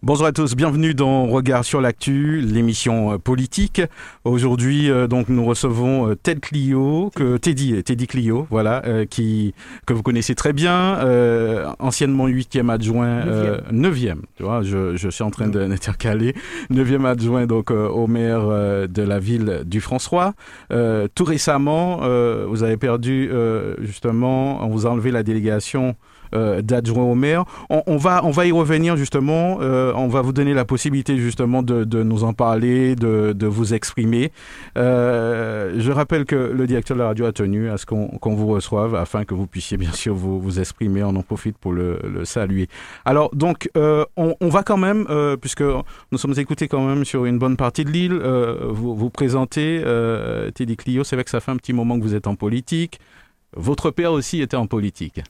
Bonjour à tous, bienvenue dans Regard sur l'actu, l'émission euh, politique. Aujourd'hui, euh, donc, nous recevons euh, Ted Clio, que Teddy, Teddy Clio, voilà, qui que vous connaissez très bien, anciennement huitième adjoint, neuvième. Tu vois, je, je suis en train d'intercaler, neuvième adjoint donc au maire de la ville du François. tout récemment, vous avez perdu justement, on vous a enlevé la délégation euh, d'adjoint au maire. On, va, on va y revenir justement. Euh, on va vous donner la possibilité justement de, nous en parler, de, vous exprimer. Euh, je rappelle que le directeur de la radio a tenu à ce qu'on vous reçoive afin que vous puissiez bien sûr vous, vous exprimer. On en profite pour le, saluer. Alors donc, on, va quand même, puisque nous sommes écoutés quand même sur une bonne partie de l'île, vous, vous présenter Teddy Clio. C'est vrai que ça fait un petit moment que vous êtes en politique. Votre père aussi était en politique.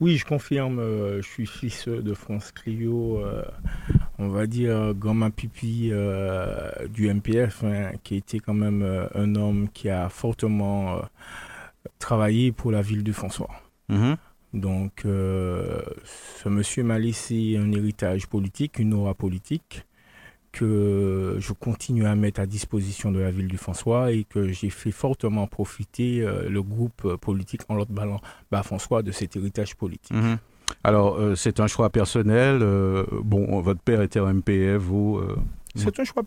Oui, je confirme, euh, je suis fils de France Clio, euh, on va dire gamin pipi euh, du MPF, hein, qui était quand même un homme qui a fortement travaillé pour la ville de François. Mhm. Donc, ce monsieur m'a laissé un héritage politique, une aura politique que je continue à mettre à disposition de la ville du François et que j'ai fait fortement profiter euh, le groupe politique en l'autre ballon bas François de cet héritage politique. Mhm. Alors, euh, c'est un choix personnel. Euh, bon, votre père était un MPF, vous. c'est un choix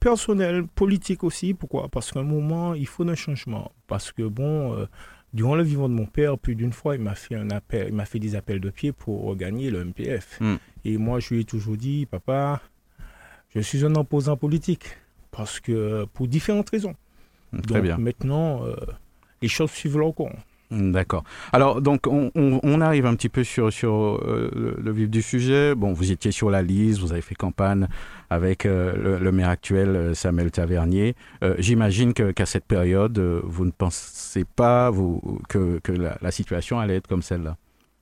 personnel, politique aussi. Pourquoi? Parce qu'à un moment, il faut un changement. Parce que, bon, durant le vivant de mon père, plus d'une fois, il m'a fait, un appel, il m'a fait des appels de pied pour gagner le MPF. Hmm. Et moi, je lui ai toujours dit, papa, je suis un opposant politique parce que pour différentes raisons. Très bien. Maintenant, euh, les choses suivent leur cours. D'accord. Alors, donc, on, arrive un petit peu sur, sur euh, le, vif du sujet. Bon, vous étiez sur la liste, vous avez fait campagne avec euh, le, maire actuel, Samuel Tavernier. J'imagine qu'à cette période, vous ne pensez pas vous, que, que la, la, situation allait être comme celle-là?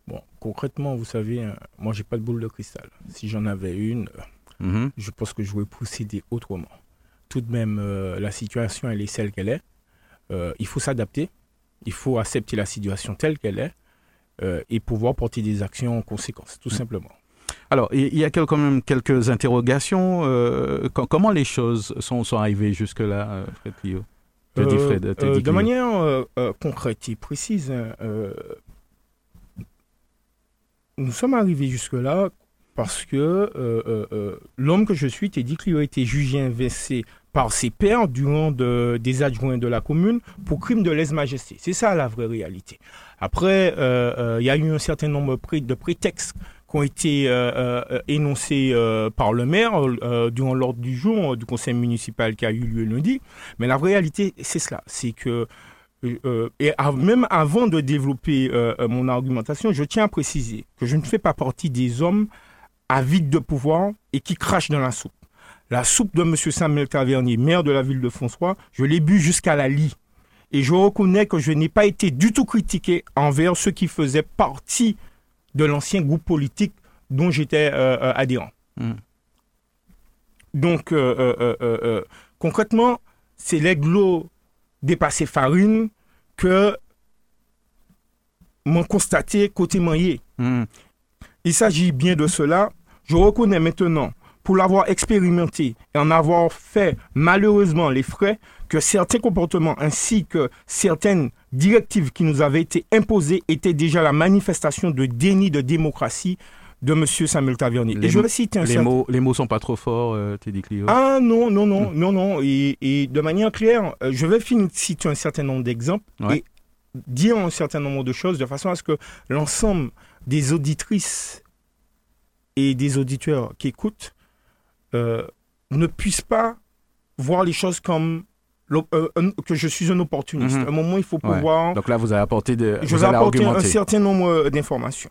Bon, concrètement, vous savez, hein, moi, j'ai pas de boule de cristal. Si j'en avais une, Mhm. je pense que je vais procéder autrement. Tout de même, euh, la situation, elle est celle qu'elle est. Euh, il faut s'adapter. Il faut accepter la situation telle qu'elle est euh, et pouvoir porter des actions en conséquence, tout mhm. simplement. Alors, il y a quand même quelques interrogations. comment les choses sont, sont arrivées jusque-là, Fred Clio? De manière concrète et précise, nous sommes arrivés jusque-là parce que euh, euh, euh, l'homme que je suis, Teddy Clio, a été jugé inversé par ses pairs durant des adjoints de la commune pour crime de lèse-majesté. C'est ça la vraie réalité. Après, il y a eu un certain nombre de prétextes qui ont été énoncés par le maire durant l'ordre du jour du conseil municipal qui a eu lieu lundi. Mais la réalité, c'est cela. C'est que et même avant de développer mon argumentation, je tiens à préciser que je ne fais pas partie des hommes avide de pouvoir et qui crache dans la soupe. La soupe de M. Samuel Tavernier, maire de la ville de François, je l'ai bu jusqu'à la lie. Et je reconnais que je n'ai pas été du tout critiqué envers ceux qui faisaient partie de l'ancien groupe politique dont j'étais euh, euh, adhérent. Hmm. Donc, euh, concrètement, c'est l'églo dépassé farine que m'ont constaté côté manier. Hmm. Il s'agit bien de cela. Je reconnais maintenant, pour l'avoir expérimenté et en avoir fait malheureusement les frais, que certains comportements ainsi que certaines directives qui nous avaient été imposées étaient déjà la manifestation de déni de démocratie de M. Samuel Tavernier. Les, et je vais citer un les mots, les mots sont pas trop forts, euh, Teddy Clio. Ah non, non, non, non, non. Et, de manière claire, euh, je vais citer un certain nombre d'exemples et dire un certain nombre de choses de façon à ce que l'ensemble des auditrices et des auditeurs qui écoutent euh, ne puissent pas voir les choses comme euh, que je suis un opportuniste. Mhm. À un moment, il faut pouvoir. Donc là, vous avez apporté de. Je vous ai apporté un certain nombre d'informations.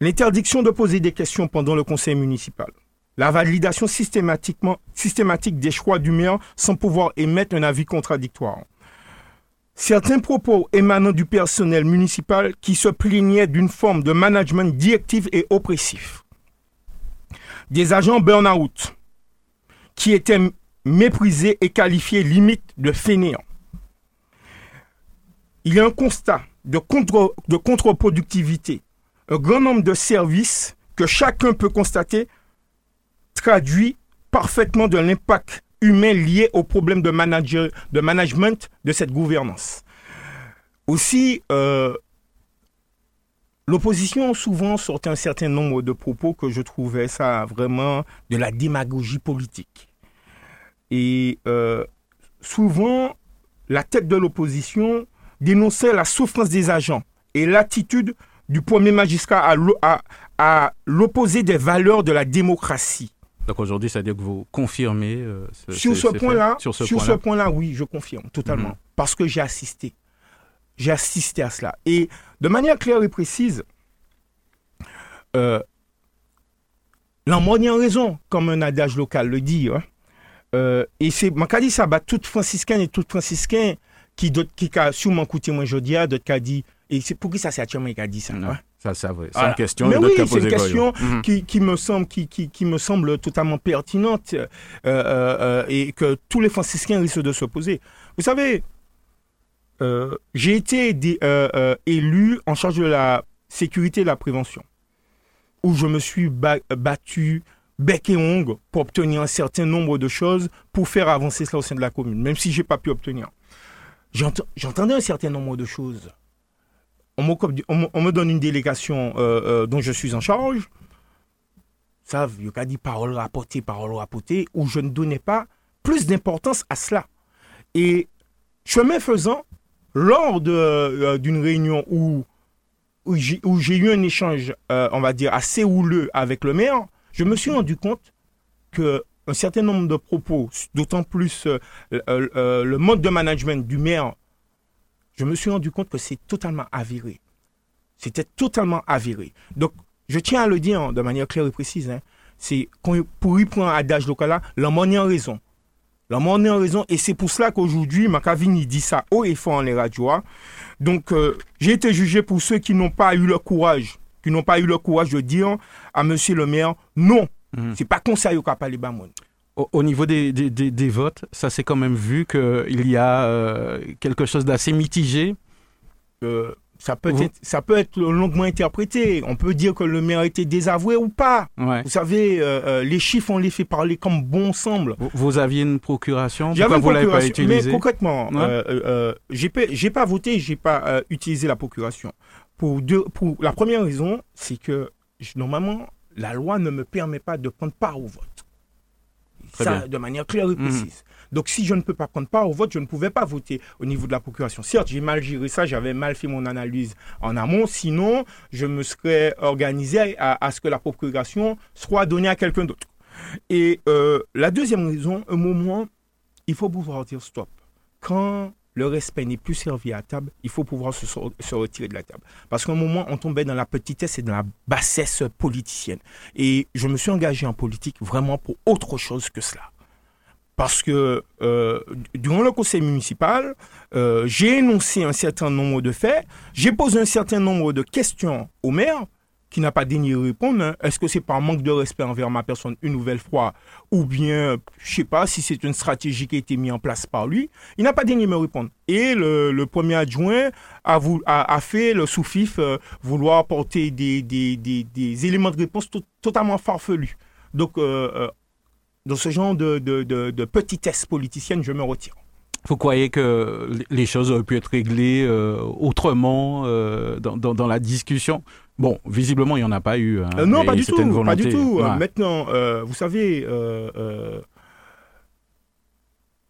L'interdiction de poser des questions pendant le conseil municipal. La validation systématiquement, systématique des choix du maire sans pouvoir émettre un avis contradictoire. Certains propos émanant du personnel municipal qui se plaignaient d'une forme de management directif et oppressif. des agents burn-out qui étaient méprisés et qualifiés limite de fainéants. Il y a un constat de, contre, de contre-productivité, un grand nombre de services que chacun peut constater traduit parfaitement de l'impact humain lié au problème de, manager, de management de cette gouvernance. Aussi, euh, l'opposition souvent sortait un certain nombre de propos que je trouvais ça vraiment de la démagogie politique. Et euh, souvent, la tête de l'opposition dénonçait la souffrance des agents et l'attitude du premier magistrat à l'opposé des valeurs de la démocratie. Donc aujourd'hui, ça veut dire que vous confirmez euh, ce, sur, ce point-là, sur ce point-là, oui, je confirme totalement. Mhm. Parce que j'ai assisté. J'ai assisté à cela. Et de manière claire et précise, euh, a raison, comme un adage local le dit. Hein. Euh, et c'est, dit ça, bah, tout franciscain et tout franciscain qui, qui a sûrement écouté moi aujourd'hui, d'autres qui a dit, et c'est pour qui ça c'est actuellement qui a dit ça. Hein? C'est une question. Mais oui, c'est une question mhm. qui, me semble, qui, qui, me semble totalement pertinente euh, euh, euh, et que tous les franciscains risquent de se poser. Vous savez, j'ai été élu en charge de la sécurité et de la prévention, où je me suis battu bec et ongle pour obtenir un certain nombre de choses pour faire avancer cela au sein de la commune, même si je n'ai pas pu obtenir. J'entendais un certain nombre de choses on me, donne une délégation euh, euh, dont je suis en charge. Ça, il y a dit parole rapportée, parole rapportée, où je ne donnais pas plus d'importance à cela. Et chemin faisant, lors euh, d'une réunion où, où j'ai eu un échange, on va dire, assez houleux avec le maire, je me suis rendu compte que un certain nombre de propos, d'autant plus le mode de management du maire je me suis rendu compte que c'est totalement avéré. C'était totalement avéré. Donc, je tiens à le dire de manière claire et précise. Hein, c'est pour y prendre adage local là, l'homme en raison. L'homme en raison. Et c'est pour cela qu'aujourd'hui, Macavini dit ça haut et fort en les radios. Hein. Donc, euh, j'ai été jugé pour ceux qui n'ont pas eu le courage, qui n'ont pas eu le courage de dire à monsieur le maire, non, mmh. c'est pas conseil au Kapali Bamon au, niveau des, des, votes, ça s'est quand même vu qu'il y a euh, quelque chose d'assez mitigé. Euh, ça peut, être, ça peut être longuement interprété. On peut dire que le maire a été désavoué ou pas. Vous savez, euh, les chiffres, on les fait parler comme bon semble. Vous, aviez une procuration? Pourquoi vous l'avez pas utilisée Mais concrètement, ouais. j'ai pas, pas voté, j'ai pas utilisé la procuration. Pour, deux, pour la première raison, c'est que normalement, la loi ne me permet pas de prendre part au vote ça de manière claire et mhm. précise. Donc si je ne peux pas prendre part au vote, je ne pouvais pas voter au niveau de la procuration. Certes, j'ai mal géré ça, j'avais mal fait mon analyse en amont, sinon je me serais organisé à, ce que la procuration soit donnée à quelqu'un d'autre. Et euh, la deuxième raison, un moment, il faut pouvoir dire stop. Quand le respect n'est plus servi à table, il faut pouvoir se, retirer de la table. Parce qu'à un moment, on tombait dans la petitesse et dans la bassesse politicienne. Et je me suis engagé en politique vraiment pour autre chose que cela. Parce que euh, durant le conseil municipal, euh, j'ai énoncé un certain nombre de faits, j'ai posé un certain nombre de questions au maire, qui n'a pas daigné répondre. Hein. Est-ce que c'est par manque de respect envers ma personne une nouvelle fois ou bien, je sais pas, si c'est une stratégie qui a été mise en place par lui Il n'a pas daigné me répondre. Et le, premier adjoint a, fait le sous-fif euh, vouloir apporter des, éléments de réponse totalement farfelus. Donc, euh, euh, dans ce genre de, de, de petitesse politicienne, je me retire. Vous croyez que les choses auraient pu être réglées euh, autrement dans, la discussion? Bon, visiblement, il n'y en a pas eu. Hein, euh, non, pas du, tout, pas du tout. Maintenant, vous savez, le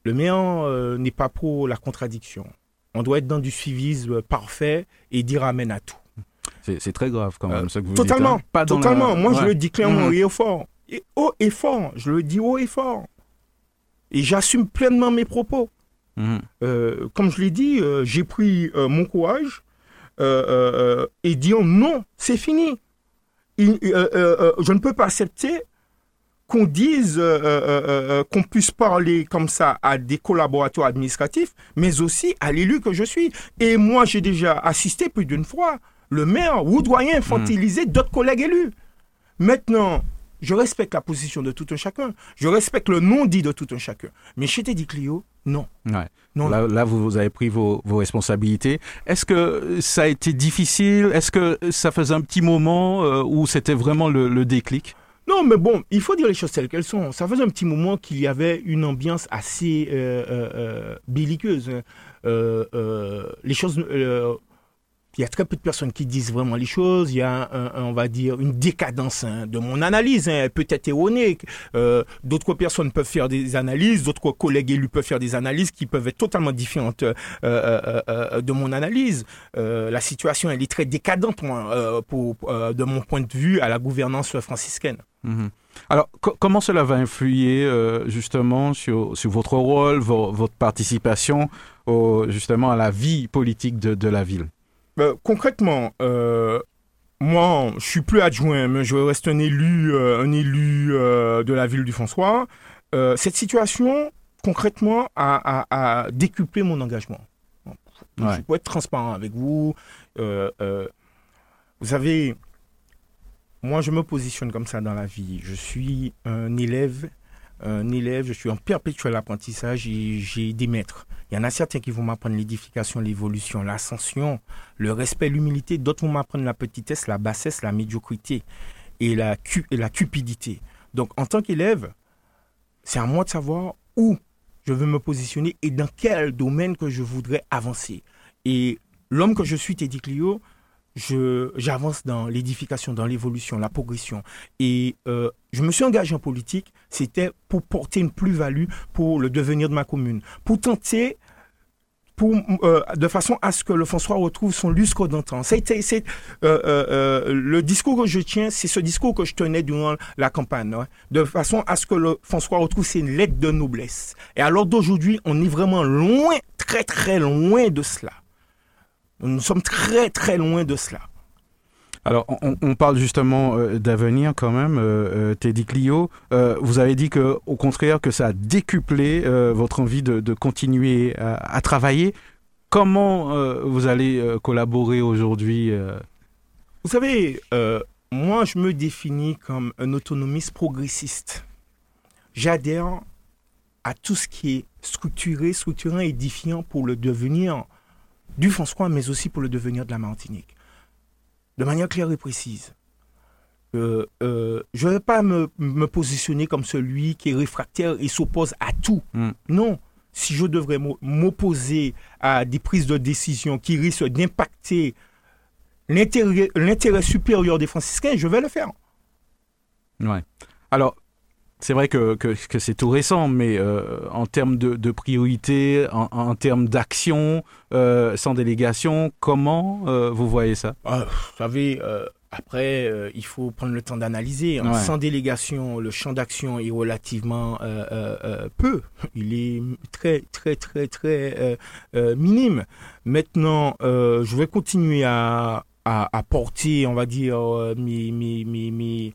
maire n'est pas pour la contradiction. On doit être dans du suivisme parfait et dire amen à tout. C'est très grave quand même, ce que vous totalement, dites. Hein. Pas totalement. Moi, je le dis clairement mmh. haut et fort. Et haut et fort. Je le dis haut et fort. Et j'assume pleinement mes propos. Mhm. Euh, comme je l'ai dit, euh, j'ai pris euh, mon courage et dit non, c'est fini. je ne peux pas accepter qu'on dise qu'on puisse parler comme ça à des collaborateurs administratifs, mais aussi à l'élu que je suis. Et moi, j'ai déjà assisté plus d'une fois le maire ou doyen infantiliser d'autres collègues élus. Maintenant, je respecte la position de tout un chacun. Je respecte le non-dit de tout un chacun. Mais chez Teddy Clio, non. Ouais. non là, là, vous avez pris vos, vos responsabilités. Est-ce que ça a été difficile? Est-ce que ça faisait un petit moment euh, où c'était vraiment le, le déclic? Non, mais bon, il faut dire les choses telles qu'elles sont. Ça faisait un petit moment qu'il y avait une ambiance assez euh, euh, euh belliqueuse. Hein. Les choses il y a très peu de personnes qui disent vraiment les choses. Il y a, on va dire, une décadence hein, de mon analyse, hein, peut-être erronée. Euh, d'autres personnes peuvent faire des analyses, d'autres collègues élus peuvent faire des analyses qui peuvent être totalement différentes euh, euh, de mon analyse. La situation, elle est très décadente, moi, de mon point de vue, à la gouvernance franciscaine. Mhm. Alors, comment cela va influer justement sur, votre rôle, votre participation justement à la vie politique de la ville? Euh, concrètement, euh, moi, je suis plus adjoint, mais je reste un élu, euh, un élu de la ville du François. cette situation, concrètement, a, décuplé mon engagement. Je peux être transparent avec vous. vous savez, moi, je me positionne comme ça dans la vie. Je suis un élève, un élève, je suis en perpétuel apprentissage et j'ai des maîtres. Il y en a certains qui vont m'apprendre l'édification, l'évolution, l'ascension, le respect, l'humilité. D'autres vont m'apprendre la petitesse, la bassesse, la médiocrité et la, et la cupidité. Donc, en tant qu'élève, c'est à moi de savoir où je veux me positionner et dans quel domaine que je voudrais avancer. Et l'homme que je suis, Teddy Clio, j'avance dans l'édification, dans l'évolution, la progression. Et euh, je me suis engagé en politique, c'était pour porter une plus-value pour le devenir de ma commune, pour tenter pour, euh, de façon à ce que le François retrouve son lustre d'antan. C'est, euh, euh, le discours que je tiens, c'est ce discours que je tenais durant la campagne, hein, de façon à ce que le François retrouve ses lettres de noblesse. Et alors d'aujourd'hui, on est vraiment loin, très très loin de cela. Nous sommes très très loin de cela. Alors, on, parle justement euh, d'avenir quand même, euh, euh, Teddy Clio. vous avez dit que, au contraire, que ça a décuplé votre envie de, continuer à, travailler. Comment vous allez collaborer aujourd'hui Vous savez, moi, je me définis comme un autonomiste progressiste. J'adhère à tout ce qui est structuré, structurant, édifiant pour le devenir du François, mais aussi pour le devenir de la Martinique. De manière claire et précise. Euh, euh, je ne vais pas me, positionner comme celui qui est réfractaire et s'oppose à tout. Hmm. Non. Si je devrais m'opposer à des prises de décision qui risquent d'impacter l'intérêt supérieur des franciscains, je vais le faire. Ouais. Alors, c'est vrai que, que, c'est tout récent, mais euh, en termes de, de priorité, en, termes d'action, euh, sans délégation, comment euh, vous voyez ça? Ah, Vous savez, après, il faut prendre le temps d'analyser. Hein. Sans délégation, le champ d'action est relativement peu. Il est très, très, très, très minime. Maintenant, je vais continuer à, à, porter, on va dire, mes, mes, mes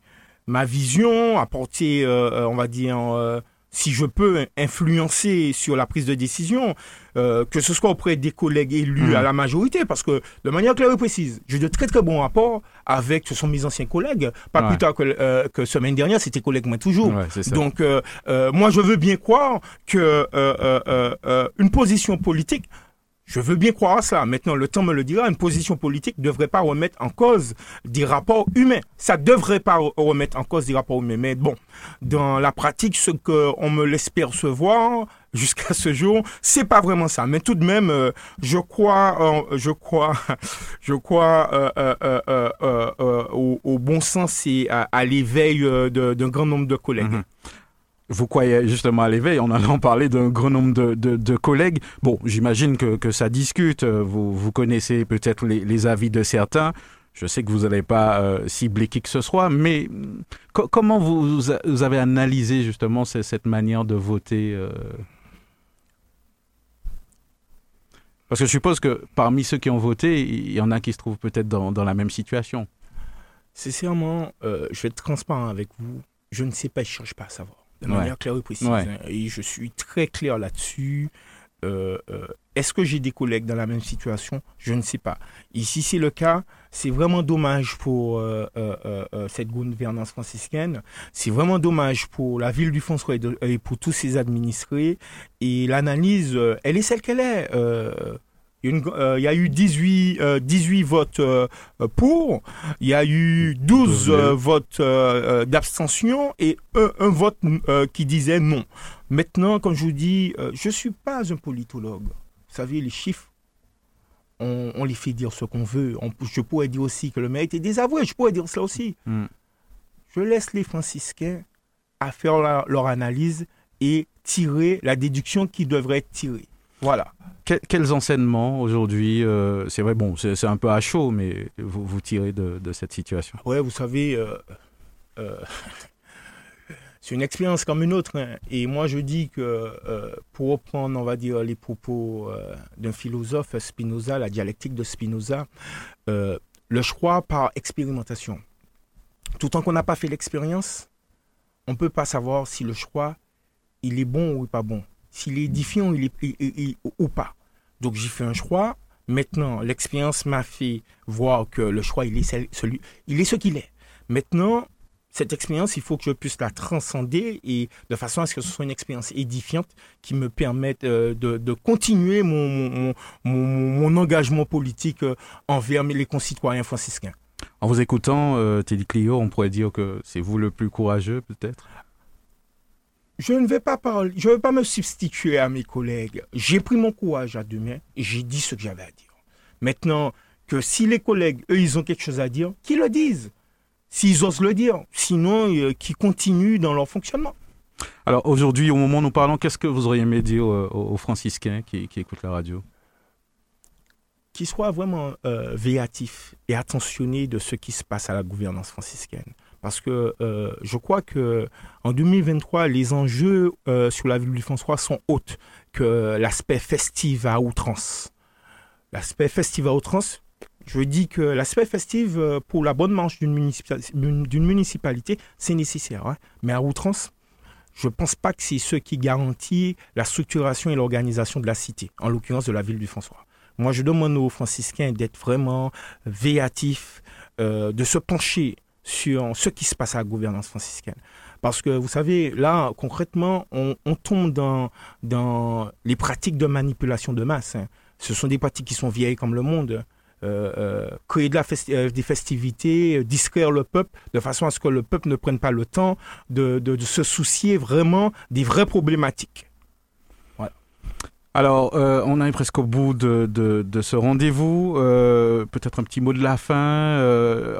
ma vision, apporter, euh, euh, on va dire, euh, si je peux influencer sur la prise de décision, que ce soit auprès des collègues élus hmm. à la majorité, parce que de manière claire et précise, j'ai de très très bons rapports avec, ce sont mes anciens collègues, pas plus tard que, que semaine dernière, c'était collègues moi toujours. Donc moi je veux bien croire que une position politique je veux bien croire à ça. Maintenant, le temps me le dira. Une position politique ne devrait pas remettre en cause des rapports humains. Ça ne devrait pas remettre en cause des rapports humains. Mais bon, dans la pratique, ce qu'on me laisse percevoir jusqu'à ce jour, c'est pas vraiment ça. Mais tout de même, euh, je crois, euh, je crois, je crois euh, au, bon sens et à, l'éveil d'un grand nombre de collègues. Mm-hmm vous croyez justement à l'éveil, en parlé d'un grand nombre de, collègues. Bon, j'imagine que, ça discute, vous, vous connaissez peut-être les, avis de certains. Je sais que vous n'allez pas euh, cibler qui que ce soit, mais comment vous, avez analysé justement cette manière de voter euh? Parce que je suppose que parmi ceux qui ont voté, il y en a qui se trouvent peut-être dans, la même situation. Sincèrement, euh, je vais être transparent avec vous. Je ne sais pas, je ne cherche pas à savoir de manière claire et précise. Hein. Et je suis très clair là-dessus. est-ce que j'ai des collègues dans la même situation? Je ne sais pas. Ici, c'est le cas. C'est vraiment dommage pour euh, euh, euh, cette gouvernance franciscaine. C'est vraiment dommage pour la ville du François et, pour tous ses administrés. Et l'analyse, elle est celle qu'elle est. Il y, a eu 18, 18 votes pour, il y a eu 12 votes d'abstention et un, un vote qui disait non. Maintenant, comme je vous dis, je ne suis pas un politologue. Vous savez, les chiffres, on, les fait dire ce qu'on veut. je pourrais dire aussi que le mérite est désavoué. Je pourrais dire cela aussi. Hmm. Je laisse les franciscains à faire leur analyse et tirer la déduction qui devrait être tirée. Voilà. quels enseignements aujourd'hui euh, C'est vrai, bon, c'est un peu à chaud, mais vous, vous tirez de, cette situation Oui, vous savez, euh, euh, c'est une expérience comme une autre. Hein. Et moi, je dis que pour reprendre, on va dire, les propos d'un philosophe, Spinoza, la dialectique de Spinoza, le choix par expérimentation. Tout tant qu'on n'a pas fait l'expérience, on ne peut pas savoir si le choix, il est bon ou pas bon, s'il est édifiant il est, ou pas. Donc j'ai fait un choix. Maintenant, l'expérience m'a fait voir que le choix, il est, celui, il est ce qu'il est. Maintenant, cette expérience, il faut que je puisse la transcender et de façon à ce que ce soit une expérience édifiante qui me permette euh, de, continuer mon, engagement politique euh, envers les concitoyens franciscains. En vous écoutant, euh, Teddy Clio, on pourrait dire que c'est vous le plus courageux, peut-être? Je ne vais pas parler, je vais pas me substituer à mes collègues. J'ai pris mon courage à deux mains et j'ai dit ce que j'avais à dire. Maintenant, que si les collègues, eux, ils ont quelque chose à dire, qu'ils le disent s'ils osent le dire. Sinon, euh, qui continuent dans leur fonctionnement. Alors aujourd'hui, au moment où nous parlons, qu'est-ce que vous auriez aimé dire euh, aux, franciscains qui, écoutent la radio? Qu'ils soient vraiment euh, véatifs et attentionnés de ce qui se passe à la gouvernance franciscaine. Parce que je crois que en 2023, les enjeux sur la ville du François sont autres que l'aspect festif à outrance. L'aspect festif à outrance, je dis que l'aspect festif euh, pour la bonne marche d'une municipalité, c'est nécessaire. Hein. Mais à outrance, je ne pense pas que c'est ce qui garantit la structuration et l'organisation de la cité, en l'occurrence de la ville du François. Moi, je demande aux franciscains d'être vraiment véatifs, euh, de se pencher sur ce qui se passe à la gouvernance franciscaine. Parce que vous savez, là, concrètement, on, tombe dans, dans les pratiques de manipulation de masse. Hein. Ce sont des pratiques qui sont vieilles comme le monde. Euh, euh, créer de la euh, des festivités, distraire le peuple, de façon à ce que le peuple ne prenne pas le temps de, de se soucier vraiment des vraies problématiques. Alors, euh, on arrive presque au bout de, de, de ce rendez-vous. Euh, Peut-être un petit mot de la fin. Euh,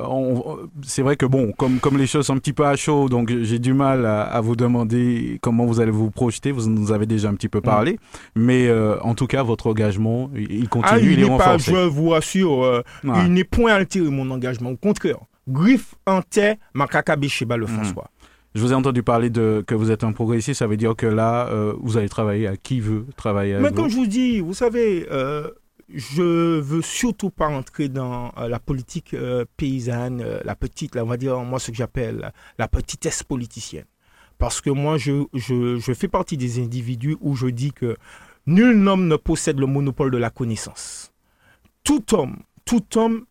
c'est vrai que bon, comme, comme les choses sont un petit peu à chaud, donc j'ai du mal à, à, vous demander comment vous allez vous projeter. Vous nous avez déjà un petit peu mm. parlé, mais euh, en tout cas, votre engagement, il continue, ah, il, est, pas, Je vous assure, euh, il n'est point altéré mon engagement. Au contraire, griffe en tête, ma chez le. François. Je vous ai entendu parler de que vous êtes un progressiste, ça veut dire que là, euh, vous allez travailler à qui veut travailler avec Mais comme je vous dis, vous savez, euh, je veux surtout pas entrer dans euh, la politique euh, paysanne, la petite, là, on va dire, moi, ce que j'appelle la petitesse politicienne. Parce que moi, je, je, je fais partie des individus où je dis que nul homme ne possède le monopole de la connaissance. Tout homme, tout homme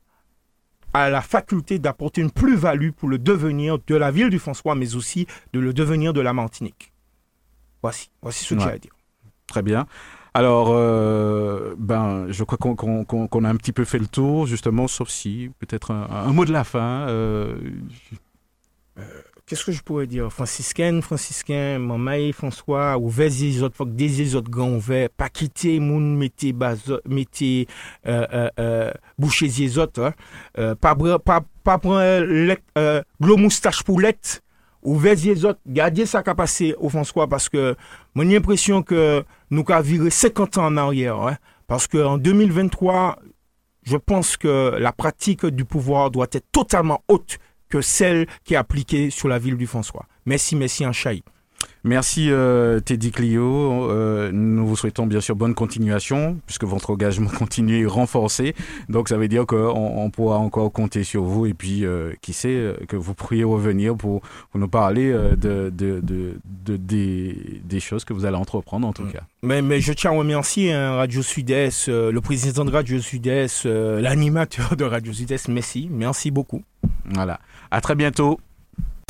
a la faculté d'apporter une plus-value pour le devenir de la ville du François, mais aussi de le devenir de la Martinique. Voici, voici ce que j'ai à dire. Très bien. Alors, euh, ben, je crois qu'on a un petit peu fait le tour, justement, sauf si peut-être un, mot de la fin. Euh, euh qu'est-ce que je pourrais dire? Franciscaine, franciscain, maman François, ouvert les autres, des autres grands ouverts, pas quitter moun, mettez mettez euh, euh, euh, boucher les autres, hein. euh, pas pas prendre euh, gros moustache pour l'être, ouvert les autres, gardez ça qu'a passé au François parce que j'ai l'impression que nous avons viré 50 ans en arrière, hein, parce que en 2023, je pense que la pratique du pouvoir doit être totalement haute que celle qui est appliquée sur la ville du François. Merci, merci, un chai. Merci euh, Teddy Clio. Euh, nous vous souhaitons bien sûr bonne continuation puisque votre engagement continue et renforcé. Donc ça veut dire qu'on on pourra encore compter sur vous et puis euh, qui sait que vous pourriez revenir pour, pour nous parler de, de, de, de des, des, choses que vous allez entreprendre en tout cas. Mais, mais je tiens à remercier hein, Radio Sud-Est, le président de Radio Sud-Est, l'animateur de Radio Sud-Est. Merci, merci beaucoup. Voilà. À très bientôt.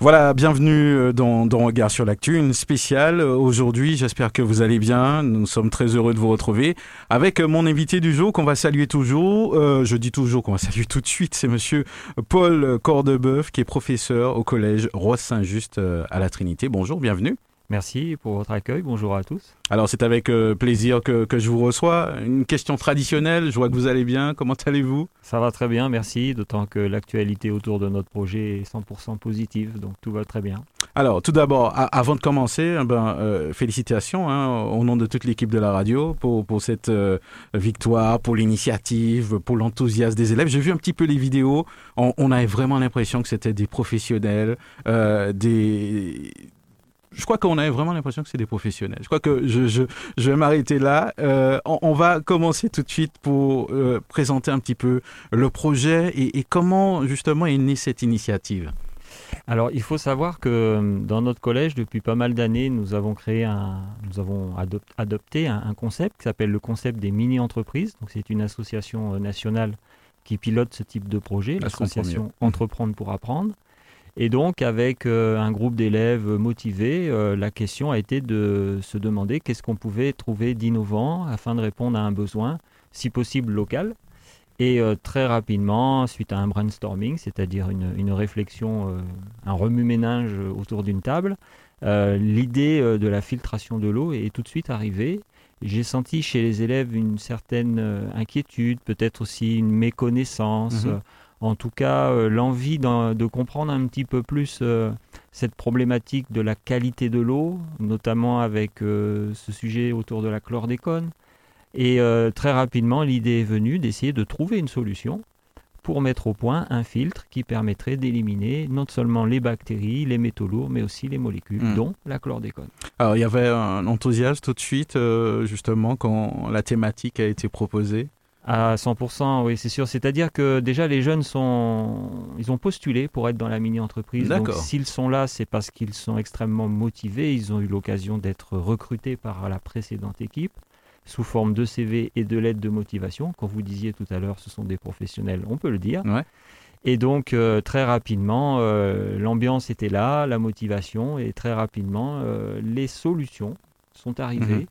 Voilà, bienvenue euh, dans, dans Regard sur l'actu, une spéciale euh, aujourd'hui. J'espère que vous allez bien. Nous sommes très heureux de vous retrouver avec euh, mon invité du jour qu'on va saluer toujours. je dis toujours qu'on va saluer tout de suite. C'est Monsieur Paul Cordebeuf qui est professeur au collège Roi Saint-Just à la Trinité. Bonjour, bienvenue. Merci pour votre accueil. Bonjour à tous. Alors, c'est avec euh, plaisir que, que, je vous reçois. Une question traditionnelle. Je vois que vous allez bien. Comment allez-vous? Ça va très bien, merci. D'autant que l'actualité autour de notre projet est 100% positive. Donc, tout va très bien. Alors, tout d'abord, avant de commencer, eh ben, euh, félicitations hein, au nom de toute l'équipe de la radio pour, pour cette euh, victoire, pour l'initiative, pour l'enthousiasme des élèves. J'ai vu un petit peu les vidéos. On, on avait vraiment l'impression que c'était des professionnels, des je crois qu'on avait vraiment l'impression que c'est des professionnels. Je crois que je, je, je vais m'arrêter là. Euh, on, va commencer tout de suite pour euh, présenter un petit peu le projet et, comment justement est née cette initiative. Alors, il faut savoir que euh, dans notre collège, depuis pas mal d'années, nous avons créé un, nous avons adopté un, concept qui s'appelle le concept des mini-entreprises. Donc, c'est une association nationale qui pilote ce type de projet, l'association Entreprendre pour apprendre. Et donc, avec euh, un groupe d'élèves motivés, euh, la question a été de se demander qu'est-ce qu'on pouvait trouver d'innovant afin de répondre à un besoin, si possible local. Et euh, très rapidement, suite à un brainstorming, c'est-à-dire une, réflexion, un remue-ménage autour d'une table, l'idée de la filtration de l'eau est tout de suite arrivée. J'ai senti chez les élèves une certaine inquiétude, peut-être aussi une méconnaissance. Mhm en tout cas euh, l'envie de comprendre un petit peu plus euh, cette problématique de la qualité de l'eau, notamment avec euh, ce sujet autour de la chlordécone. Et très rapidement, l'idée est venue d'essayer de trouver une solution pour mettre au point un filtre qui permettrait d'éliminer non seulement les bactéries, les métaux lourds, mais aussi les molécules, hmm. dont la chlordécone. Alors il y avait un enthousiasme tout de suite, justement, quand la thématique a été proposée à 100%, oui, c'est sûr. C'est-à-dire que déjà, les jeunes sont, ils ont postulé pour être dans la mini-entreprise. Donc, s'ils sont là, c'est parce qu'ils sont extrêmement motivés. Ils ont eu l'occasion d'être recrutés par la précédente équipe sous forme de CV et de lettres de motivation. Quand vous disiez tout à l'heure, ce sont des professionnels, on peut le dire. Et donc, euh, très rapidement, euh, l'ambiance était là, la motivation, et très rapidement, euh, les solutions sont arrivées. Mhm.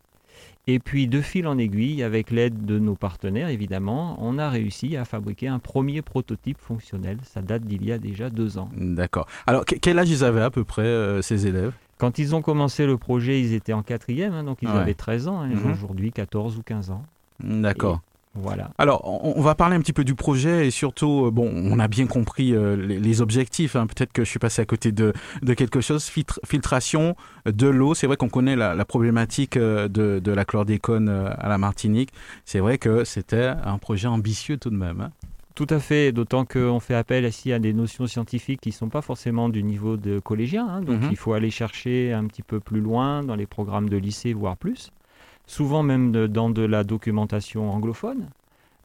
Et puis, de fil en aiguille, avec l'aide de nos partenaires, évidemment, on a réussi à fabriquer un premier prototype fonctionnel. Ça date d'il y a déjà deux ans. D'accord. Alors, quel âge ils avaient à peu près, euh, ces élèves? Quand ils ont commencé le projet, ils étaient en quatrième, hein, donc ils avaient 13 ans. Hein, mhm. aujourd'hui 14 ou 15 ans. D'accord. Voilà. Alors, on, va parler un petit peu du projet et surtout, euh, bon, on a bien compris euh, les, objectifs. Hein. Peut-être que je suis passé à côté de, quelque chose. filtration de l'eau. C'est vrai qu'on connaît la, problématique euh, de, la chlordécone à la Martinique. C'est vrai que c'était un projet ambitieux tout de même. Hein. Tout à fait, d'autant qu'on fait appel ici à des notions scientifiques qui ne sont pas forcément du niveau de collégien. Hein. donc, mhm. il faut aller chercher un petit peu plus loin dans les programmes de lycée, voire plus souvent même dans de la documentation anglophone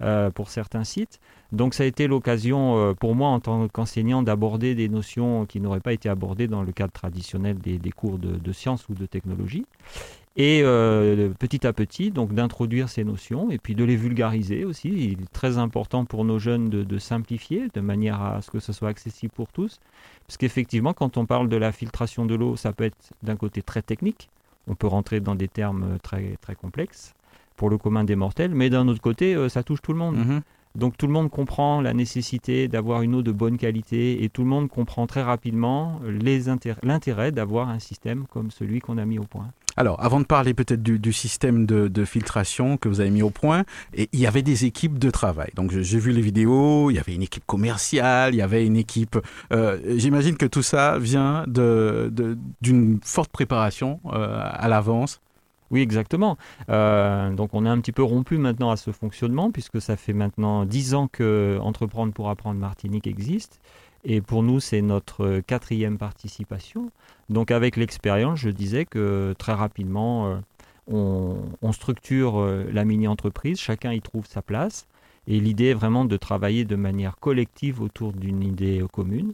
euh, pour certains sites. Donc ça a été l'occasion euh, pour moi en tant qu'enseignant d'aborder des notions qui n'auraient pas été abordées dans le cadre traditionnel des, cours de, sciences ou de technologie. Et euh, petit à petit, donc d'introduire ces notions et puis de les vulgariser aussi. Il est très important pour nos jeunes de, de simplifier de manière à ce que ce soit accessible pour tous. Parce qu'effectivement, quand on parle de la filtration de l'eau, ça peut être d'un côté très technique, on peut rentrer dans des termes très, très complexes pour le commun des mortels, mais d'un autre côté, euh, ça touche tout le monde. Mhm. Donc tout le monde comprend la nécessité d'avoir une eau de bonne qualité et tout le monde comprend très rapidement l'intérêt d'avoir un système comme celui qu'on a mis au point. Alors, avant de parler peut-être du, système de, filtration que vous avez mis au point, et il y avait des équipes de travail. Donc, j'ai vu les vidéos, il y avait une équipe commerciale, il y avait une équipe... Euh, j'imagine que tout ça vient d'une forte préparation euh, à l'avance. Oui, exactement. Euh, donc on est un petit peu rompu maintenant à ce fonctionnement, puisque ça fait maintenant dix ans que Entreprendre pour apprendre Martinique existe. Et pour nous, c'est notre quatrième participation. Donc avec l'expérience, je disais que très rapidement, euh, on, structure euh, la mini-entreprise, chacun y trouve sa place. Et l'idée est vraiment de travailler de manière collective autour d'une idée commune.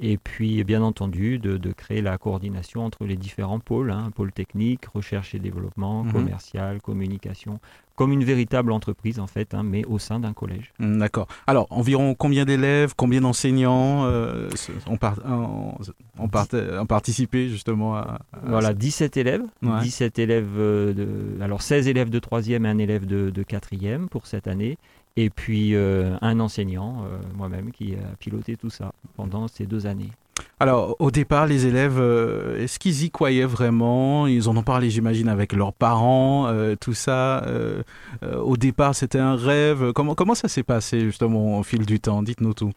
Et puis, bien entendu, de, créer la coordination entre les différents pôles, hein, pôle technique, recherche et développement, mhm. commercial, communication, comme une véritable entreprise en fait, hein, mais au sein d'un collège. Mm, d'accord. Alors, environ combien d'élèves, combien d'enseignants euh, ont, participé justement à, Voilà, 17 élèves. 17 élèves, euh, de, alors 16 élèves de 3e et un élève de, de 4e pour cette année. Et puis euh, un enseignant, euh, moi-même, qui a piloté tout ça pendant ces deux années. Alors, au départ, les élèves, euh, est-ce qu'ils y croyaient vraiment? Ils en ont parlé, j'imagine, avec leurs parents, tout ça. au départ, c'était un rêve. Comment, comment ça s'est passé, justement, au fil du temps? Dites-nous tout.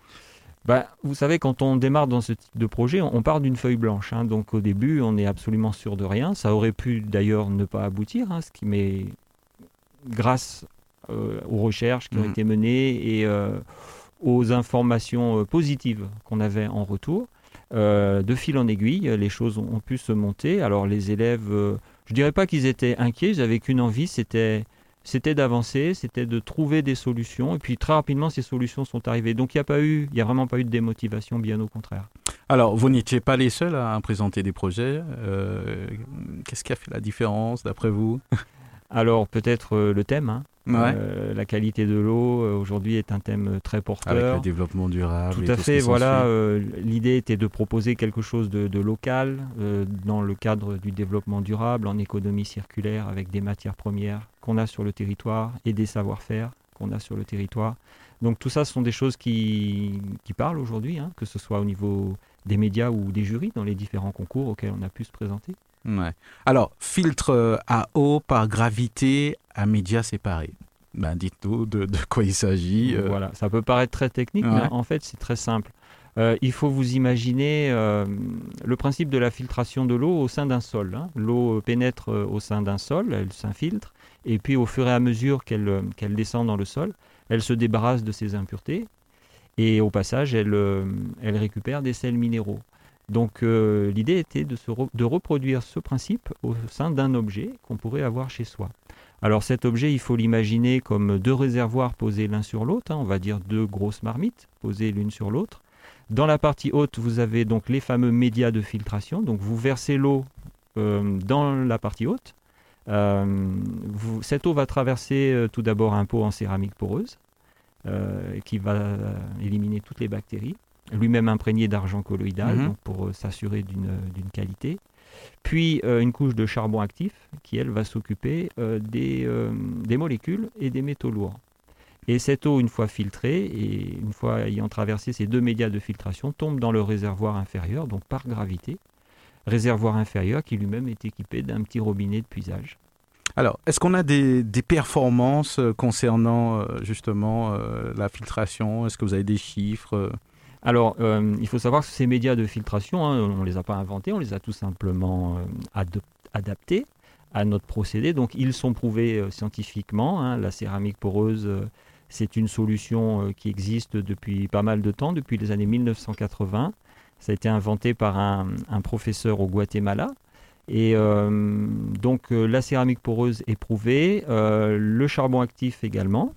Bah, vous savez, quand on démarre dans ce type de projet, on part d'une feuille blanche. Hein. donc, au début, on est absolument sûr de rien. Ça aurait pu, d'ailleurs, ne pas aboutir, hein, ce qui met grâce aux recherches qui ont mm. été menées et euh, aux informations euh, positives qu'on avait en retour. de fil en aiguille, les choses ont, pu se monter. Alors les élèves, je dirais pas qu'ils étaient inquiets, ils n'avaient qu'une envie, c'était c'était d'avancer, c'était de trouver des solutions. Et puis très rapidement, ces solutions sont arrivées. Donc il n'y a pas eu, il y a vraiment pas eu de démotivation, bien au contraire. Alors vous n'étiez pas les seuls à présenter des projets. Qu'est-ce qui a fait la différence d'après vous? Alors peut-être le thème. Hein. Euh, la qualité de l'eau euh, aujourd'hui est un thème très porteur. Avec le développement durable. Tout à fait. Voilà, euh, l'idée était de proposer quelque chose de, local dans le cadre du développement durable en économie circulaire avec des matières premières qu'on a sur le territoire et des savoir-faire qu'on a sur le territoire. Donc tout ça, ce sont des choses qui, parlent aujourd'hui, hein, que ce soit au niveau des médias ou des jurys dans les différents concours auxquels on a pu se présenter. Ouais. Alors, filtre à eau par gravité à médias séparés. Ben, dites-nous de, quoi il s'agit. Euh. Voilà, ça peut paraître très technique, mais en fait, c'est très simple. Euh, il faut vous imaginer euh, le principe de la filtration de l'eau au sein d'un sol. Hein. L'eau pénètre au sein d'un sol, elle s'infiltre, et puis au fur et à mesure qu'elle descend dans le sol, elle se débarrasse de ses impuretés, et au passage, elle, elle récupère des sels minéraux. Donc l'idée était de, reproduire ce principe au sein d'un objet qu'on pourrait avoir chez soi. Alors cet objet, il faut l'imaginer comme deux réservoirs posés l'un sur l'autre, hein, on va dire deux grosses marmites posées l'une sur l'autre. Dans la partie haute, vous avez donc les fameux médias de filtration. Donc vous versez l'eau euh, dans la partie haute. Euh, cette eau va traverser euh, tout d'abord un pot en céramique poreuse qui va éliminer toutes les bactéries, lui-même imprégné d'argent colloïdal mhm. pour s'assurer d'une qualité puis euh, une couche de charbon actif qui, elle, va s'occuper euh, euh, des, molécules et des métaux lourds. Et cette eau, une fois filtrée et une fois ayant traversé ces deux médias de filtration, tombe dans le réservoir inférieur, donc par gravité. Réservoir inférieur qui lui-même est équipé d'un petit robinet de puisage. Alors, est-ce qu'on a des, performances concernant justement la filtration? Est-ce que vous avez des chiffres alors, euh, il faut savoir que ces médias de filtration, hein, on ne les a pas inventés, on les a tout simplement euh, adaptés à notre procédé. Donc, ils sont prouvés euh, scientifiquement. Hein. La céramique poreuse, c'est une solution qui existe depuis pas mal de temps, depuis les années 1980. Ça a été inventé par un, professeur au Guatemala. Et donc, la céramique poreuse est prouvée, le charbon actif également.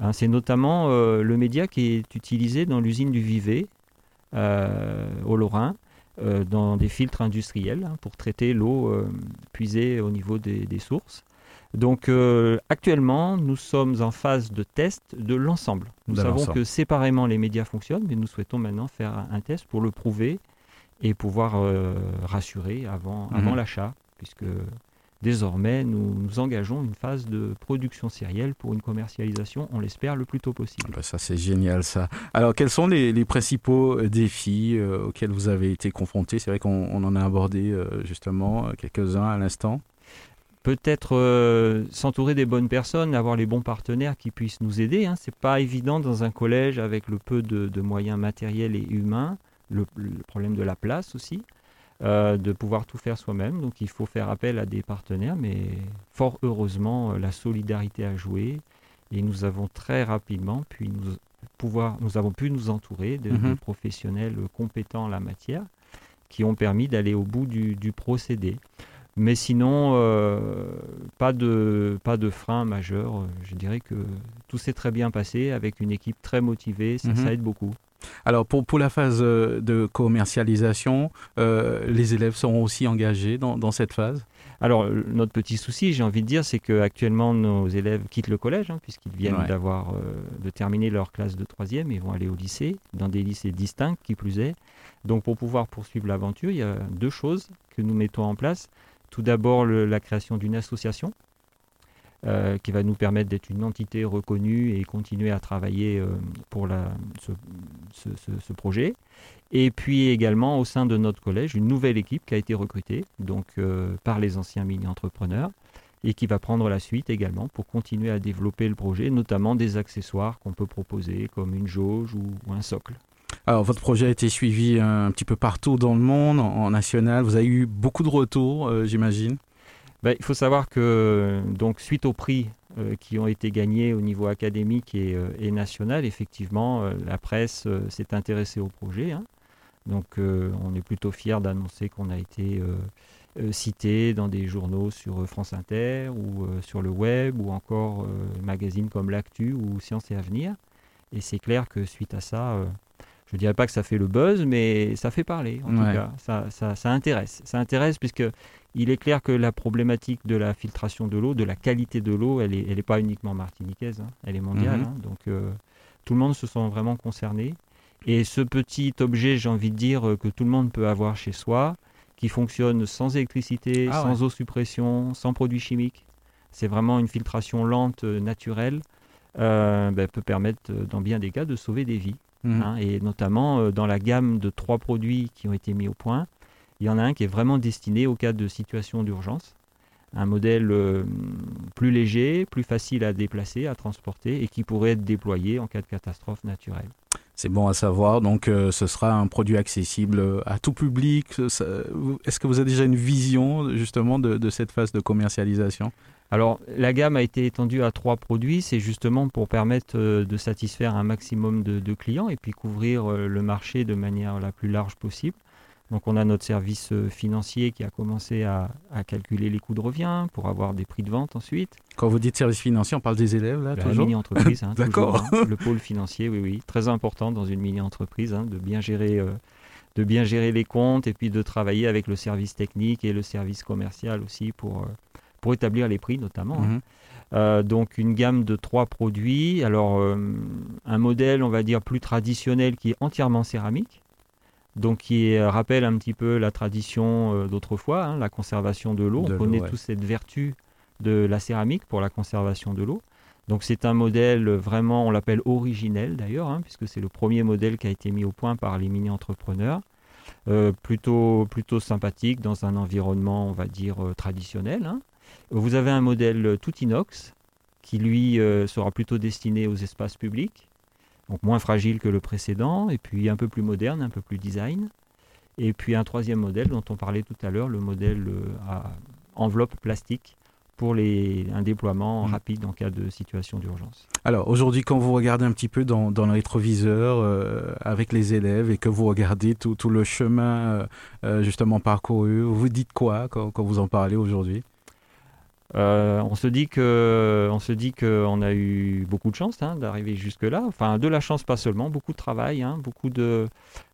Hein, c'est notamment euh, le média qui est utilisé dans l'usine du Vivet euh, au Lorrain, euh, dans des filtres industriels hein, pour traiter l'eau puisée au niveau des, sources. Donc actuellement, nous sommes en phase de test de l'ensemble. Nous savons que séparément les médias fonctionnent, mais nous souhaitons maintenant faire un test pour le prouver et pouvoir rassurer avant, avant mhm. l'achat, puisque désormais, nous, nous engageons une phase de production sérielle pour une commercialisation, on l'espère, le plus tôt possible. Bah, ça, c'est génial, ça. Alors, quels sont les, les principaux euh, défis euh, auxquels vous avez été confrontés? C'est vrai qu'on on en a abordé euh, justement quelques-uns à l'instant. Peut-être euh, s'entourer des bonnes personnes, avoir les bons partenaires qui puissent nous aider. Hein. C'est pas évident dans un collège avec le peu de, de moyens matériels et humains, le, le problème de la place aussi. Euh, de pouvoir tout faire soi-même. Donc il faut faire appel à des partenaires, mais fort heureusement, euh, la solidarité a joué et nous avons très rapidement puis nous, pouvoir, nous avons pu nous entourer de, Mhm. de professionnels compétents en la matière qui ont permis d'aller au bout du, du procédé. Mais sinon, euh, pas, de, pas de frein majeur. Je dirais que tout s'est très bien passé avec une équipe très motivée. Ça, Mhm. ça aide beaucoup. Alors, pour, pour la phase euh, de commercialisation, euh, les élèves seront aussi engagés dans, dans cette phase? Alors, euh, notre petit souci, j'ai envie de dire, c'est qu'actuellement, nos élèves quittent le collège, hein, puisqu'ils viennent Ouais. d'avoir, euh, de terminer leur classe de troisième et vont aller au lycée, dans des lycées distincts, qui plus est. Donc, pour pouvoir poursuivre l'aventure, il y a deux choses que nous mettons en place. Tout d'abord, la création d'une association euh, qui va nous permettre d'être une entité reconnue et continuer à travailler euh, pour ce, projet. Et puis également au sein de notre collège, une nouvelle équipe qui a été recrutée donc, euh, par les anciens mini-entrepreneurs et qui va prendre la suite également pour continuer à développer le projet, notamment des accessoires qu'on peut proposer comme une jauge ou, un socle. Alors, votre projet a été suivi un petit peu partout dans le monde, en, national. Vous avez eu beaucoup de retours, j'imagine? Ben, il faut savoir que donc, suite aux prix euh, qui ont été gagnés au niveau académique et, euh, national, effectivement, euh, la presse s'est intéressée au projet. hein. Donc on est plutôt fiers d'annoncer qu'on a été cité dans des journaux sur France Inter ou sur le web ou encore magazines comme L'Actu ou Science et Avenir. Et c'est clair que suite à ça, je ne dirais pas que ça fait le buzz, mais ça fait parler en Ouais. tout cas. Ça, ça, ça intéresse. Ça intéresse puisque il est clair que la problématique de la filtration de l'eau, de la qualité de l'eau, elle n'est elle est pas uniquement martiniquaise, hein, elle est mondiale. Mhm. hein. donc euh, tout le monde se sent vraiment concerné. Et ce petit objet, j'ai envie de dire, euh, que tout le monde peut avoir chez soi, qui fonctionne sans électricité, Ah sans eau suppression, sans produits chimiques, c'est vraiment une filtration lente, euh, naturelle, euh, ben, peut permettre, dans bien des cas, de sauver des vies. Mhm. hein. et notamment euh, dans la gamme de trois produits qui ont été mis au point, il y en a un qui est vraiment destiné au cas de situation d'urgence. Un modèle euh, plus léger, plus facile à déplacer, à transporter et qui pourrait être déployé en cas de catastrophe naturelle. C'est bon à savoir. Donc, euh, ce sera un produit accessible à tout public. Est-ce que vous avez déjà une vision, justement, de, de cette phase de commercialisation? Alors, la gamme a été étendue à trois produits. C'est justement pour permettre euh, de satisfaire un maximum de, de clients et puis couvrir euh, le marché de manière la plus large possible. Donc, on a notre service euh, financier qui a commencé à, à calculer les coûts de revient pour avoir des prix de vente ensuite. Quand vous dites service financier, on parle des élèves, là, La toujours mini-entreprise, hein, D'accord. toujours, hein. le pôle financier, oui, oui, très important dans une mini-entreprise, hein, de bien gérer, euh, de bien gérer les comptes et puis de travailler avec le service technique et le service commercial aussi pour, pour établir les prix notamment. hein. Mhm. Euh, donc une gamme de trois produits. Alors euh, un modèle, on va dire plus traditionnel qui est entièrement céramique. Donc qui euh, rappelle un petit peu la tradition d'autrefois, hein, la conservation de l'eau. On connaît ouais. tous cette vertu de la céramique pour la conservation de l'eau. Donc c'est un modèle vraiment, on l'appelle originel d'ailleurs, hein, puisque c'est le premier modèle qui a été mis au point par les mini-entrepreneurs. Euh, plutôt, plutôt sympathique dans un environnement, on va dire, euh, traditionnel. hein. Vous avez un modèle tout inox qui, lui, euh, sera plutôt destiné aux espaces publics, donc moins fragile que le précédent, et puis un peu plus moderne, un peu plus design. Et puis un troisième modèle dont on parlait tout à l'heure, le modèle euh, à enveloppe plastique pour les, un déploiement Mm. rapide en cas de situation d'urgence. Alors, aujourd'hui, quand vous regardez un petit peu dans, dans le rétroviseur euh, avec les élèves et que vous regardez tout, tout le chemin, euh, justement, parcouru, vous dites quoi quand, quand vous en parlez aujourd'hui? Euh, on se dit que, on se dit qu'on a eu beaucoup de chance hein, d'arriver jusque là. Enfin, de la chance pas seulement, beaucoup de travail, hein, beaucoup de,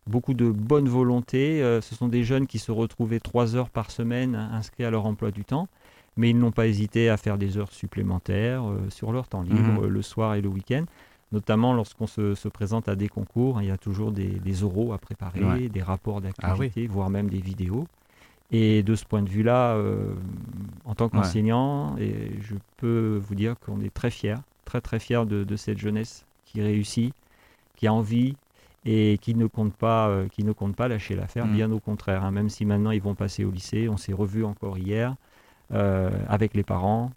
beaucoup de bonne volonté. Euh, ce sont des jeunes qui se retrouvaient trois heures par semaine inscrits à leur emploi du temps, mais ils n'ont pas hésité à faire des heures supplémentaires euh, sur leur temps libre, Mhm. le soir et le week-end. Notamment lorsqu'on se, se présente à des concours, hein, il y a toujours des, des oraux à préparer, Ouais. des rapports Ah oui. d'activité, voire même des vidéos. Et de ce point de vue-là, euh, en tant qu'enseignant, et je peux vous dire qu'on est très fiers, très très fiers de, cette jeunesse qui réussit, qui a envie et qui ne compte pas, euh, qui ne compte pas lâcher l'affaire, mm. bien au contraire. Hein. même si maintenant ils vont passer au lycée, on s'est revu encore hier euh, avec les parents.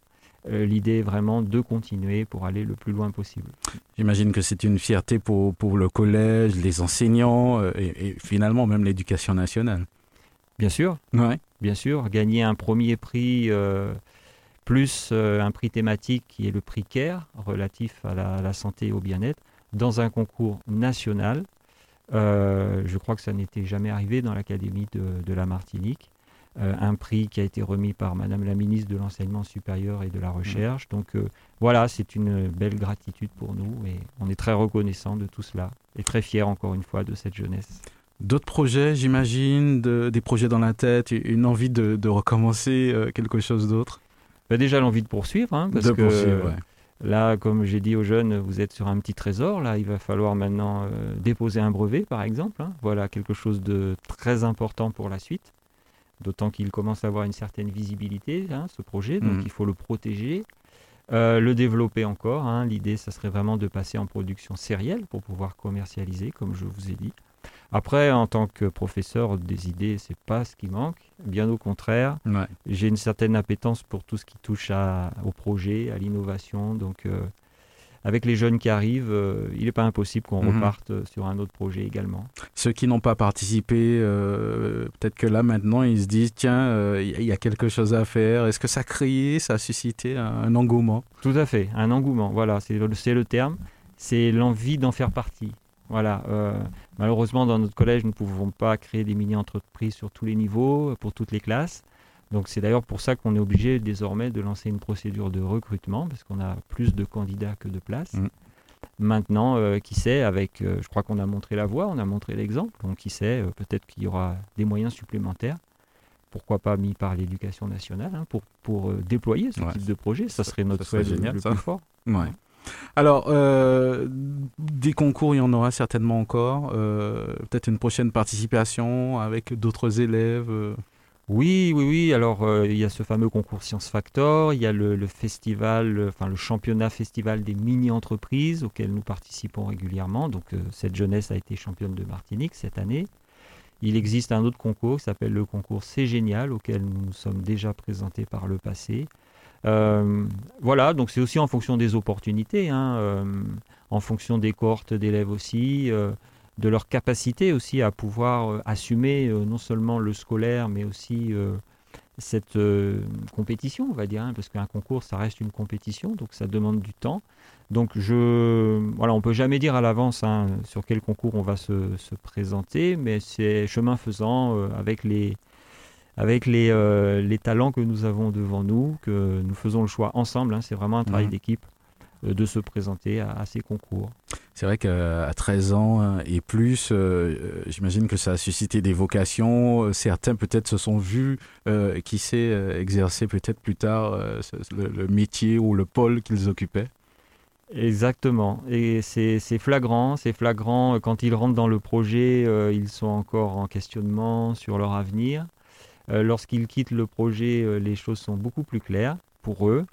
L'idée est vraiment de continuer pour aller le plus loin possible. J'imagine que c'est une fierté pour, pour le collège, les enseignants et finalement même l'éducation nationale. Bien sûr. Bien sûr. Gagner un premier prix euh, plus euh, un prix thématique qui est le prix CARE relatif à la, santé et au bien-être dans un concours national. Euh, je crois que ça n'était jamais arrivé dans l'Académie de, la Martinique. un prix qui a été remis par Madame la ministre de l'Enseignement supérieur et de la Recherche. Donc voilà, c'est une belle gratitude pour nous et on est très reconnaissant de tout cela et très fiers encore une fois de cette jeunesse. D'autres projets, j'imagine, des projets dans la tête, une envie de, recommencer euh, quelque chose d'autre? Bah, Déjà l'envie de poursuivre, hein, parce que là, comme j'ai dit aux jeunes, vous êtes sur un petit trésor, là il va falloir maintenant euh, déposer un brevet par exemple, hein. voilà quelque chose de très important pour la suite, d'autant qu'il commence à avoir une certaine visibilité, hein, ce projet, donc mm. il faut le protéger. Euh, le développer encore, l'idée, ça serait vraiment de passer en production sérielle pour pouvoir commercialiser, comme je vous ai dit. Après, en tant que professeur, des idées, c'est pas ce qui manque. Bien au contraire, j'ai une certaine appétence pour tout ce qui touche au projet, à l'innovation. Donc, euh, avec les jeunes qui arrivent, euh, il n'est pas impossible qu'on mhm. reparte sur un autre projet également. Ceux qui n'ont pas participé, euh, peut-être que là maintenant, ils se disent tiens, il y a quelque chose à faire. Est-ce que ça a créé, ça a suscité un, engouement? Tout à fait, un engouement. Voilà, c'est le terme. C'est l'envie d'en faire partie. Voilà. Euh, malheureusement, dans notre collège, nous ne pouvons pas créer des mini-entreprises sur tous les niveaux, pour toutes les classes. Donc c'est d'ailleurs pour ça qu'on est obligé désormais de lancer une procédure de recrutement, parce qu'on a plus de candidats que de places. Mm. Maintenant, euh, qui sait, avec, euh, je crois qu'on a montré la voie, on a montré l'exemple, donc qui sait, peut-être qu'il y aura des moyens supplémentaires, pourquoi pas mis par l'éducation nationale, hein, pour, pour déployer ce type de projet. Ça, serait notre souhait le, plus fort. Ouais. Alors, euh, des concours, il y en aura certainement encore. Euh, peut-être une prochaine participation avec d'autres élèves. Euh. Oui, oui, oui. Alors, il y a ce fameux concours Science Factor. Il y a le, festival, enfin le championnat festival des mini-entreprises auquel nous participons régulièrement. Donc, cette jeunesse a été championne de Martinique cette année. Il existe un autre concours qui s'appelle le concours C'est Génial, auquel nous nous sommes déjà présentés par le passé. Euh, voilà, donc c'est aussi en fonction des opportunités, hein, euh, en fonction des cohortes d'élèves aussi, euh, de leur capacité aussi à pouvoir assumer non seulement le scolaire, mais aussi cette compétition, on va dire, hein, parce qu'un concours, ça reste une compétition, donc ça demande du temps. Donc je, voilà, on peut jamais dire à l'avance hein, sur quel concours on va se présenter, mais c'est chemin faisant avec les avec euh, les, talents que nous avons devant nous, que nous faisons le choix ensemble. Hein. c'est vraiment un travail mhm. d'équipe euh, de se présenter à, ces concours. C'est vrai qu'à 13 ans et plus, euh, j'imagine que ça a suscité des vocations. Certains peut-être se sont vus, qui sait, exercer peut-être plus tard le, métier ou le pôle qu'ils occupaient. Exactement. Et c'est flagrant, c'est flagrant quand ils rentrent dans le projet, ils sont encore en questionnement sur leur avenir. Euh, lorsqu'ils quittent le projet, euh, les choses sont beaucoup plus claires pour eux.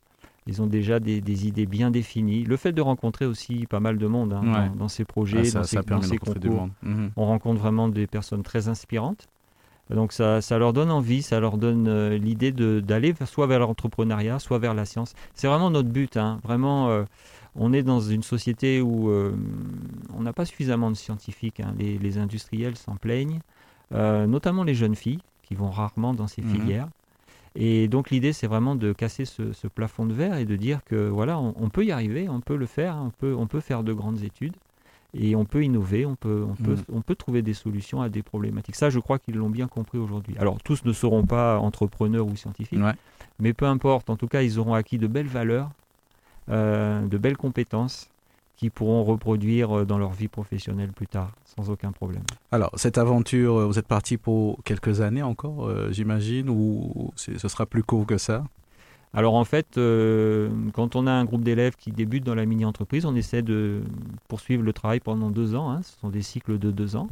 Ils ont déjà des, idées bien définies. Le fait de rencontrer aussi pas mal de monde hein, dans, ces projets, ah, dans, ces, concours, mhm. on rencontre vraiment des personnes très inspirantes. Donc ça, leur donne envie, ça leur donne euh, l'idée d'aller soit vers l'entrepreneuriat, soit vers la science. C'est vraiment notre but. Hein. Vraiment, on est dans une société où on n'a pas suffisamment de scientifiques. Hein. Les, industriels s'en plaignent, notamment les jeunes filles qui vont rarement dans ces mhm. filières. Et donc l'idée, c'est vraiment de casser ce, plafond de verre et de dire que voilà, on, peut y arriver, on peut le faire, on peut, on peut faire de grandes études et on peut innover, on peut, on, peut, mhm. on peut trouver des solutions à des problématiques. Ça, je crois qu'ils l'ont bien compris aujourd'hui. Alors tous ne seront pas entrepreneurs ou scientifiques, mais peu importe, en tout cas, ils auront acquis de belles valeurs, euh, de belles compétences qui pourront reproduire euh, dans leur vie professionnelle plus tard, sans aucun problème. Alors, cette aventure, euh, vous êtes parti pour quelques années encore, euh, j'imagine, ou ce sera plus court que ça? Alors en fait, quand on a un groupe d'élèves qui débute dans la mini-entreprise, on essaie de poursuivre le travail pendant deux ans. Hein. ce sont des cycles de deux ans.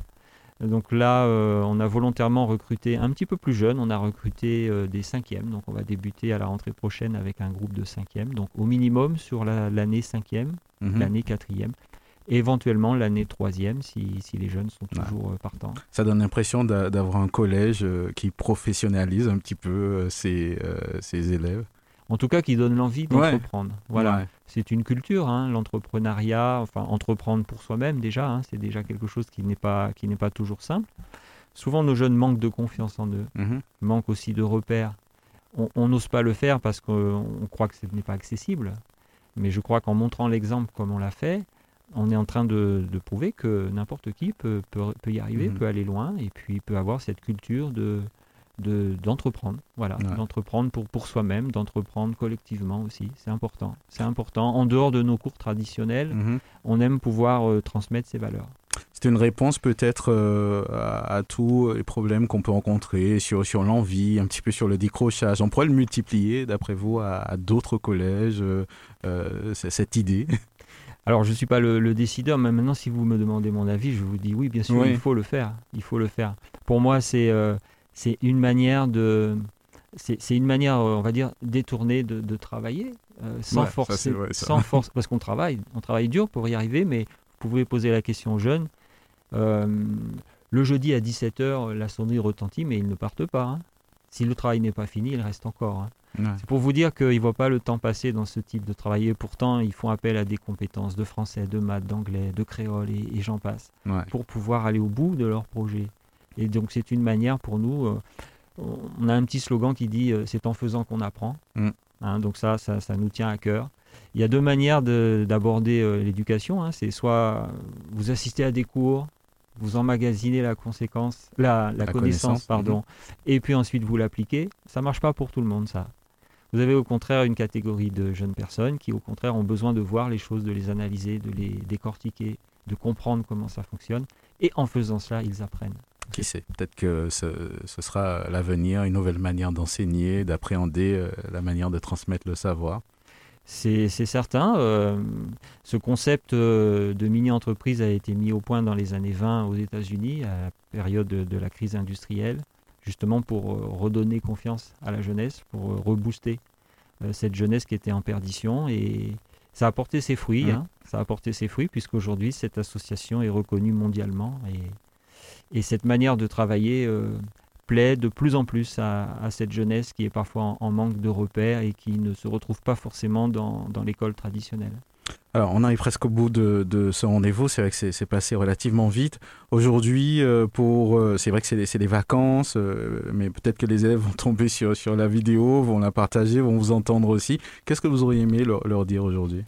Donc là, euh, on a volontairement recruté un petit peu plus jeune, on a recruté euh, des cinquièmes, donc on va débuter à la rentrée prochaine avec un groupe de cinquièmes, donc au minimum sur la- l'année cinquième, Mhm. l'année quatrième, éventuellement l'année troisième si, si les jeunes sont toujours euh, partants. Ça donne l'impression d'a- d'avoir un collège qui professionnalise un petit peu ses, ses élèves. En tout cas, qui donne l'envie Ouais. d'entreprendre. Voilà. Ouais. C'est une culture, hein, l'entrepreneuriat, enfin entreprendre pour soi-même déjà, hein, c'est déjà quelque chose qui n'est pas, qui n'est pas toujours simple. Souvent, nos jeunes manquent de confiance en eux, Mhm. manquent aussi de repères. On- n'ose pas le faire parce qu'on on croit que ce n'est pas accessible. Mais je crois qu'en montrant l'exemple comme on l'a fait, on est en train de, de prouver que n'importe qui peut, peut, peut y arriver, Mhm. peut aller loin et puis peut avoir cette culture de de- d'entreprendre, voilà, Ouais. d'entreprendre pour, pour soi-même, d'entreprendre collectivement aussi, c'est important. C'est important. En dehors de nos cours traditionnels, Mhm. on aime pouvoir euh, transmettre ces valeurs. C'est une réponse peut-être euh, à, à tous les problèmes qu'on peut rencontrer sur, sur l'envie, un petit peu sur le décrochage. On pourrait le multiplier, d'après vous, à, à d'autres collèges, euh, cette idée. Alors, je ne suis pas le, le décideur, mais maintenant, si vous me demandez mon avis, je vous dis oui, bien sûr, Oui. il faut le faire. Il faut le faire. Pour moi, c'est euh, c'est une manière de. C'est une manière, euh, on va dire, détournée de, de travailler, euh, sans Ouais, forcer, vrai, sans force, parce qu'on travaille, on travaille dur pour y arriver, mais vous pouvez poser la question aux jeunes. Euh, le jeudi à 17h, la sonnerie retentit, mais ils ne partent pas. hein. Si le travail n'est pas fini, il reste encore. hein. Ouais. C'est pour vous dire qu'ils ne voient pas le temps passer dans ce type de travail. Et pourtant, ils font appel à des compétences de français, de maths, d'anglais, de créole et, et j'en passe, Ouais. pour pouvoir aller au bout de leur projet. Et donc, c'est une manière pour nous. euh, on a un petit slogan qui dit euh, c'est en faisant qu'on apprend. Mm. Hein, donc, ça, ça, ça nous tient à cœur. Il y a deux manières de- d'aborder euh, l'éducation. hein. C'est soit vous assistez à des cours, vous emmagasinez la conséquence, la, la La connaissance, connaissance, mhm. pardon, et puis ensuite vous l'appliquez. Ça marche pas pour tout le monde, ça. Vous avez au contraire une catégorie de jeunes personnes qui, au contraire, ont besoin de voir les choses, de les analyser, de les décortiquer, de comprendre comment ça fonctionne. Et en faisant cela, ils apprennent. Qui sait Peut-être que ce, ce sera l'avenir, une nouvelle manière d'enseigner, d'appréhender euh, la manière de transmettre le savoir. C'est certain. euh, ce concept euh, de mini-entreprise a été mis au point dans les années 20 aux États-Unis, à la période de, de la crise industrielle, justement pour redonner confiance à la jeunesse, pour rebooster cette jeunesse qui était en perdition. Et ça a porté ses fruits. Mhm. hein. ça a porté ses fruits, puisqu'aujourd'hui, cette association est reconnue mondialement. Et, et cette manière de travailler euh, plaît de plus en plus à, cette jeunesse qui est parfois en, manque de repères et qui ne se retrouve pas forcément dans, l'école traditionnelle. Alors, on arrive presque au bout de, ce rendez-vous. C'est vrai que c'est passé relativement vite. Aujourd'hui, euh, pour, euh, c'est vrai que c'est les vacances, mais peut-être que les élèves vont tomber sur, la vidéo, vont la partager, vont vous entendre aussi. Qu'est-ce que vous auriez aimé leur dire aujourd'hui?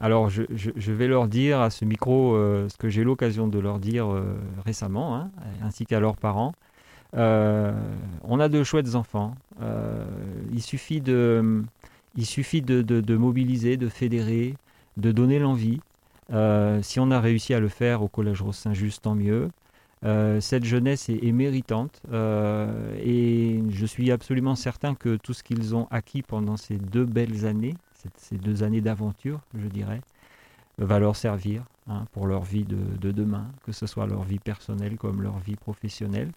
Alors, je, vais leur dire à ce micro euh, ce que j'ai l'occasion de leur dire euh, récemment, hein, ainsi qu'à leurs parents. Euh, on a de chouettes enfants. Il suffit de, mobiliser, de fédérer, de donner l'envie. Si on a réussi à le faire au Collège Rose Saint-Just, tant mieux. Cette jeunesse est, méritante et je suis absolument certain que tout ce qu'ils ont acquis pendant ces deux belles années, ces- deux années d'aventure, je dirais, va leur servir hein, pour leur vie de, de demain, que ce soit leur vie personnelle comme leur vie professionnelle.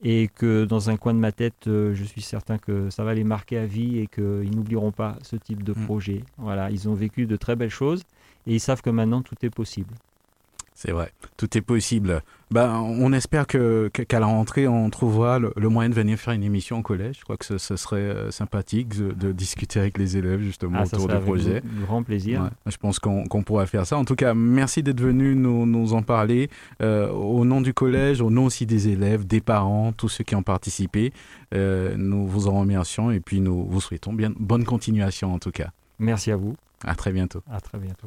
Et que dans un coin de ma tête, euh, je suis certain que ça va les marquer à vie et qu'ils n'oublieront pas ce type de Mm. projet. Voilà, ils ont vécu de très belles choses et ils savent que maintenant tout est possible. C'est vrai, tout est possible. Ben, on espère que, qu'à la rentrée, on trouvera le, le moyen de venir faire une émission au collège. Je crois que ce, ce serait euh, sympathique de, de discuter avec les élèves justement Ah, autour du projet. gr- grand plaisir. Ouais, je pense qu'on qu'on pourra faire ça. En tout cas, merci d'être venu nous, nous en parler euh, au nom du collège, au nom aussi des élèves, des parents, tous ceux qui ont participé. Euh, nous vous en remercions et puis nous vous souhaitons bien bonne continuation en tout cas. Merci à vous. À très bientôt. À très bientôt.